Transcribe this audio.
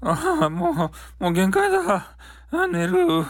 ああ、もう、もう限界だ。寝る。